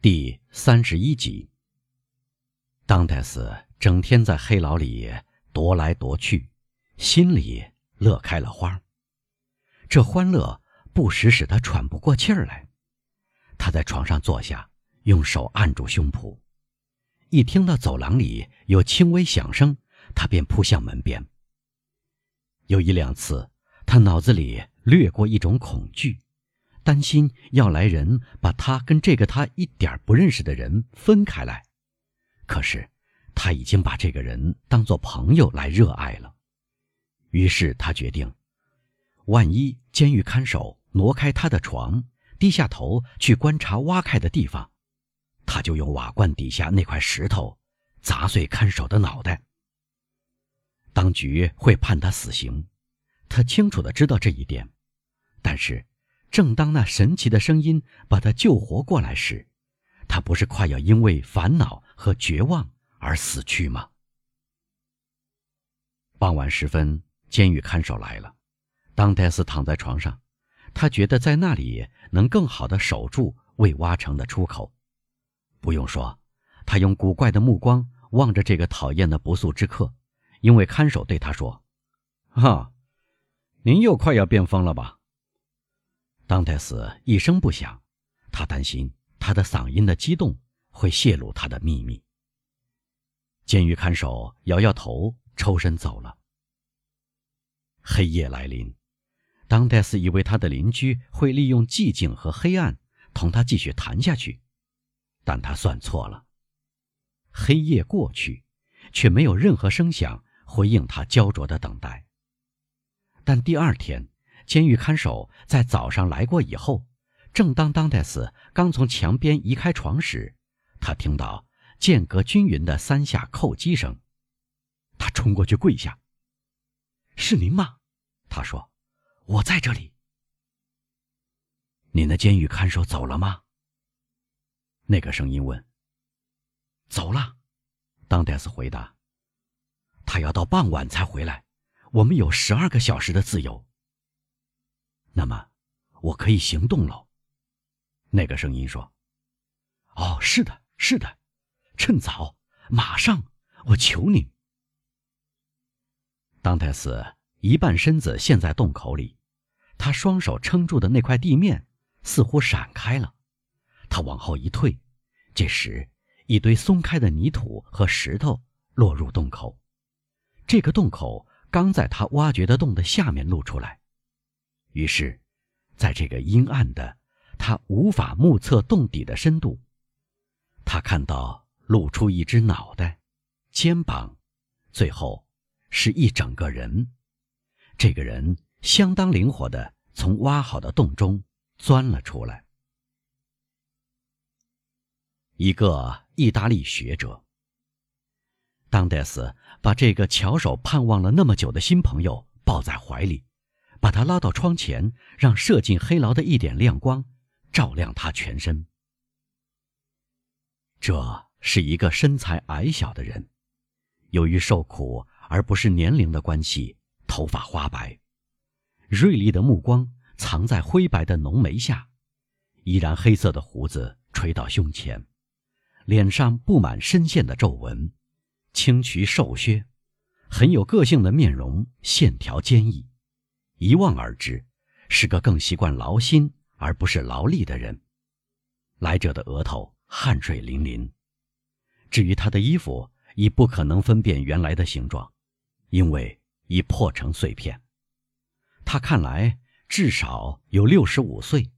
第三十一集。当戴斯整天在黑牢里踱来踱去，心里乐开了花。这欢乐不时使他喘不过气儿来。他在床上坐下，用手按住胸脯，一听到走廊里有轻微响声，他便扑向门边。有一两次，他脑子里掠过一种恐惧。担心要来人把他跟这个他一点不认识的人分开来，可是他已经把这个人当做朋友来热爱了。于是他决定，万一监狱看守挪开他的床，低下头去观察挖开的地方，他就用瓦罐底下那块石头砸碎看守的脑袋。当局会判他死刑，他清楚的知道这一点，但是。正当那神奇的声音把他救活过来时，他不是快要因为烦恼和绝望而死去吗？傍晚时分，监狱看守来了。当戴斯躺在床上，他觉得在那里能更好的守住未挖成的出口。不用说，他用古怪的目光望着这个讨厌的不速之客，因为看守对他说：“哈，您又快要变疯了吧？”当代斯一声不响，他担心他的嗓音的激动会泄露他的秘密。监狱看守摇摇头，抽身走了。黑夜来临，当戴斯以为他的邻居会利用寂静和黑暗同他继续谈下去，但他算错了。黑夜过去，却没有任何声响回应他焦灼的等待。但第二天。监狱看守在早上来过以后，正当当戴斯刚从墙边移开床时，他听到间隔均匀的三下叩击声。他冲过去跪下：“是您吗？”他说：“我在这里。”“您的监狱看守走了吗？”那个声音问。“走了。”当戴斯回答。“他要到傍晚才回来。我们有十二个小时的自由。”那么，我可以行动了。那个声音说：“哦，是的，是的，趁早，马上，我求你。”当泰斯一半身子陷在洞口里，他双手撑住的那块地面似乎闪开了，他往后一退，这时一堆松开的泥土和石头落入洞口，这个洞口刚在他挖掘的洞的下面露出来。于是，在这个阴暗的、他无法目测洞底的深度，他看到露出一只脑袋、肩膀，最后是一整个人。这个人相当灵活的从挖好的洞中钻了出来。一个意大利学者。当戴斯把这个巧手盼望了那么久的新朋友抱在怀里。把他拉到窗前，让射进黑牢的一点亮光照亮他全身。这是一个身材矮小的人，由于受苦而不是年龄的关系，头发花白，锐利的目光藏在灰白的浓眉下，依然黑色的胡子垂到胸前，脸上布满深陷的皱纹，青渠瘦削，很有个性的面容，线条坚毅。一望而知，是个更习惯劳心而不是劳力的人。来者的额头汗水淋淋，至于他的衣服，已不可能分辨原来的形状，因为已破成碎片。他看来至少有六十五岁，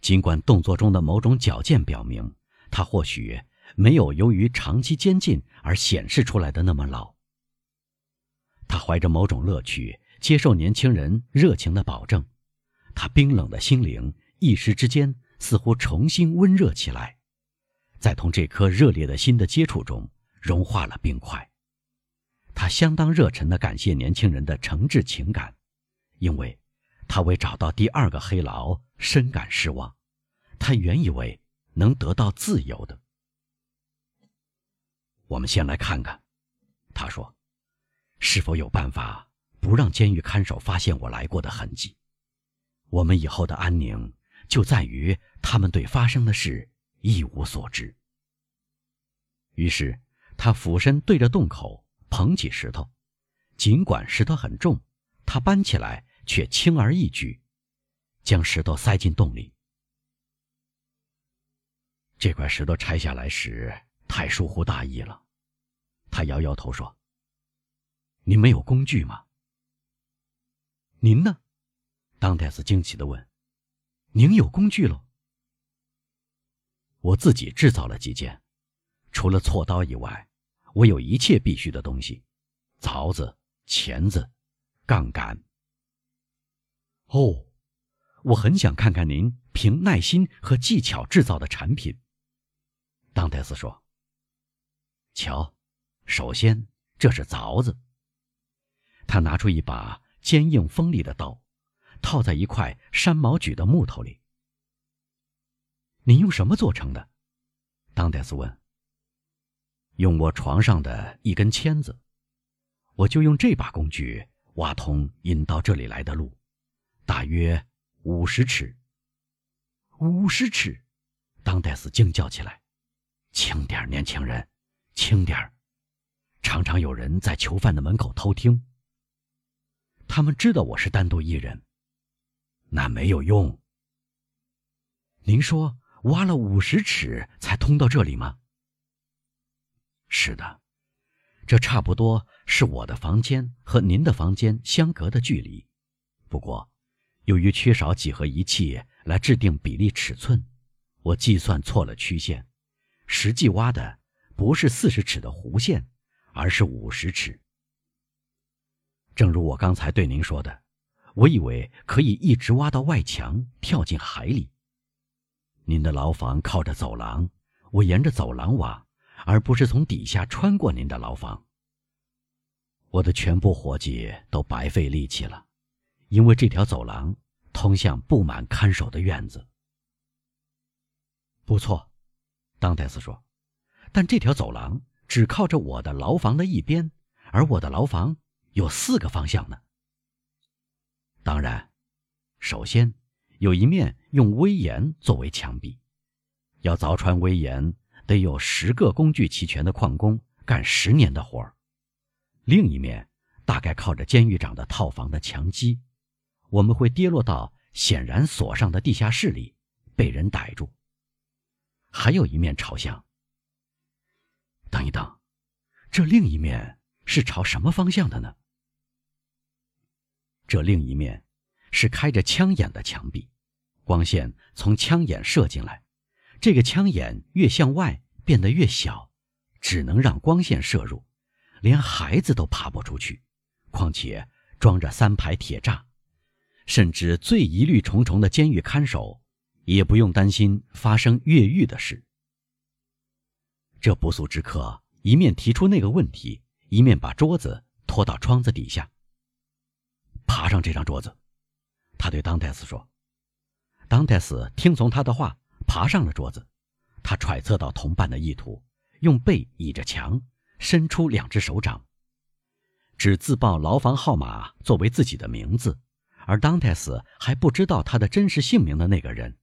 尽管动作中的某种矫健表明，他或许没有由于长期监禁而显示出来的那么老。他怀着某种乐趣。接受年轻人热情的保证，他冰冷的心灵一时之间似乎重新温热起来，在同这颗热烈的心的接触中融化了冰块。他相当热忱地感谢年轻人的诚挚情感，因为他为找到第二个黑牢深感失望。他原以为能得到自由的。我们先来看看，他说，是否有办法。不让监狱看守发现我来过的痕迹，我们以后的安宁就在于他们对发生的事一无所知。于是他俯身对着洞口捧起石头，尽管石头很重，他搬起来却轻而易举，将石头塞进洞里。这块石头拆下来时太疏忽大意了，他摇摇头说：“你没有工具吗？”“您呢？”当泰斯惊奇的问。“您有工具喽？”“我自己制造了几件。”除了锉刀以外，我有一切必须的东西：凿子、钳子、杠杆。哦，我很想看看您凭耐心和技巧制造的产品。当戴斯说：“瞧，首先这是凿子。”他拿出一把坚硬锋利的刀，套在一块山毛榉的木头里。您用什么做成的？当戴斯问。用我床上的一根签子，我就用这把工具挖通引到这里来的路，大约五十尺。五十尺！当戴斯惊叫起来：“轻点年轻人，轻点常常有人在囚犯的门口偷听。他们知道我是单独一人，那没有用。您说挖了五十尺才通到这里吗？”是的，这差不多是我的房间和您的房间相隔的距离。不过，由于缺少几何仪器来制定比例尺寸，我计算错了曲线，实际挖的不是四十尺的弧线，而是五十尺。正如我刚才对您说的，我以为可以一直挖到外墙，跳进海里。您的牢房靠着走廊，我沿着走廊挖。而不是从底下穿过您的牢房。我的全部伙计都白费力气了，因为这条走廊通向布满看守的院子。不错，当戴斯说，但这条走廊只靠着我的牢房的一边，而我的牢房有四个方向呢。当然，首先有一面用威严作为墙壁，要凿穿威严。得有十个工具齐全的矿工干十年的活儿。另一面大概靠着监狱长的套房的墙基，我们会跌落到显然锁上的地下室里，被人逮住。还有一面朝向。等一等，这另一面是朝什么方向的呢？这另一面是开着枪眼的墙壁，光线从枪眼射进来。这个枪眼越向外变得越小，只能让光线射入，连孩子都爬不出去。况且装着三排铁栅，甚至最疑虑重重的监狱看守也不用担心发生越狱的事。这不速之客一面提出那个问题，一面把桌子拖到窗子底下。爬上这张桌子，他对当泰斯说：“当泰斯听从他的话。”爬上了桌子，他揣测到同伴的意图，用背倚着墙，伸出两只手掌，只自报牢房号码作为自己的名字，而当泰斯还不知道他的真实姓名的那个人，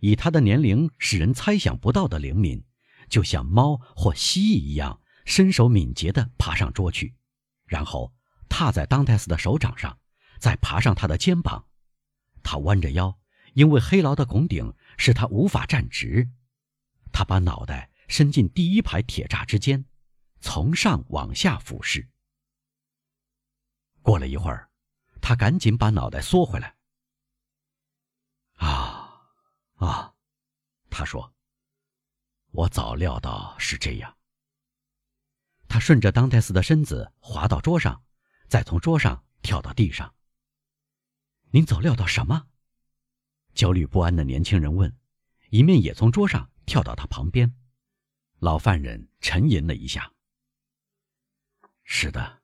以他的年龄使人猜想不到的灵敏，就像猫或蜥蜴一样，身手敏捷地爬上桌去，然后踏在当泰斯的手掌上，再爬上他的肩膀，他弯着腰。因为黑牢的拱顶使他无法站直，他把脑袋伸进第一排铁栅之间，从上往下俯视。过了一会儿，他赶紧把脑袋缩回来。啊，啊，他说：“我早料到是这样。”他顺着当泰斯的身子滑到桌上，再从桌上跳到地上。您早料到什么？焦虑不安的年轻人问，一面也从桌上跳到他旁边。老犯人沉吟了一下。是的，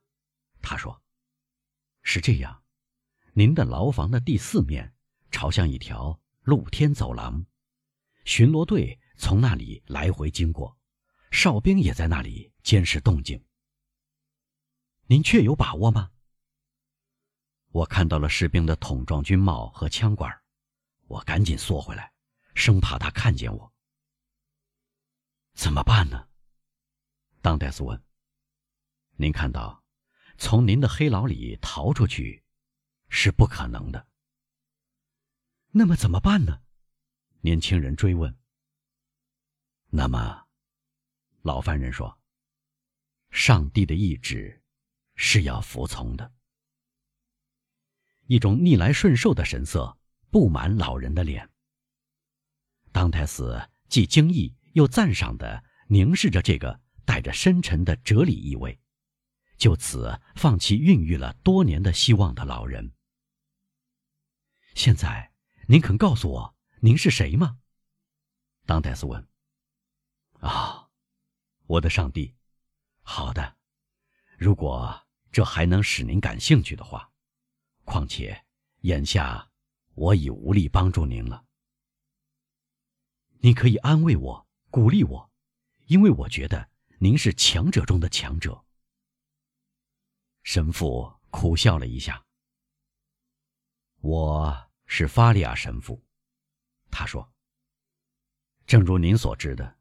他说：“是这样，您的牢房的第四面朝向一条露天走廊，巡逻队从那里来回经过，哨兵也在那里监视动静。您确有把握吗？”我看到了士兵的筒状军帽和枪管。我赶紧缩回来，生怕他看见我。怎么办呢？当戴斯问。您看到，从您的黑牢里逃出去，是不可能的。那么怎么办呢？年轻人追问。那么，老犯人说：“上帝的意志是要服从的。”一种逆来顺受的神色布满老人的脸。当泰斯既惊异又赞赏的凝视着这个带着深沉的哲理意味。就此放弃孕育了多年的希望的老人。现在，您肯告诉我您是谁吗？当戴斯问。啊，我的上帝，好的，如果这还能使您感兴趣的话，况且眼下我已无力帮助您了。你可以安慰我，鼓励我，因为我觉得您是强者中的强者。神父苦笑了一下。我是法利亚神父，他说：“正如您所知的，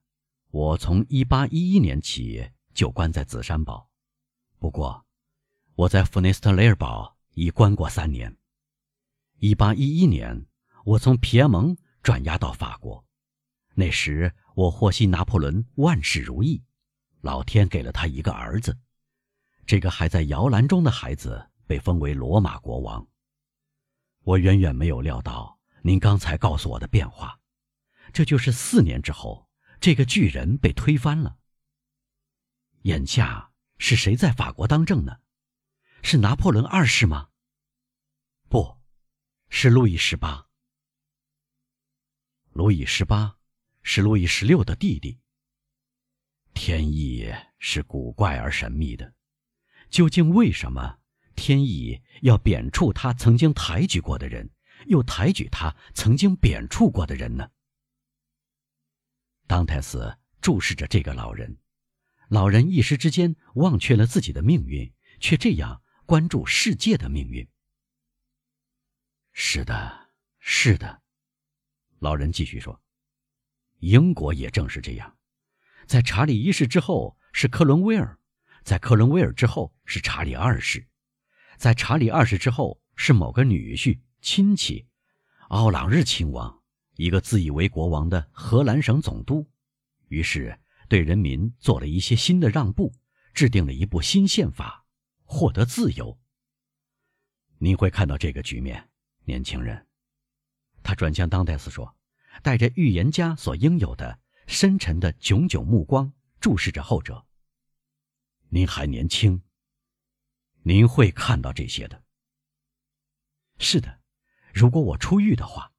我从一八一一年起就关在紫山堡。不过，我在弗内斯特雷尔堡已关过三年。一八一一年，我从皮埃蒙转押到法国，那时我获悉拿破仑万事如意，老天给了他一个儿子。”这个还在摇篮中的孩子被封为罗马国王。我远远没有料到您刚才告诉我的变化，这就是四年之后，这个巨人被推翻了。眼下是谁在法国当政呢？是拿破仑二世吗？不，是路易十八。路易十八是路易十六的弟弟。天意是古怪而神秘的。究竟为什么天意要贬黜他曾经抬举过的人，又抬举他曾经贬黜过的人呢？当泰斯注视着这个老人，老人一时之间忘却了自己的命运，却这样关注世界的命运。是的，是的，老人继续说：“英国也正是这样，在查理一世之后是克伦威尔。”在克伦威尔之后是查理二世，在查理二世之后是某个女婿亲戚，奥朗日亲王，一个自以为国王的荷兰省总督，于是对人民做了一些新的让步，制定了一部新宪法，获得自由。您会看到这个局面，年轻人，他转向当代斯说，带着预言家所应有的深沉的炯炯目光注视着后者。您还年轻，您会看到这些的。是的，如果我出狱的话。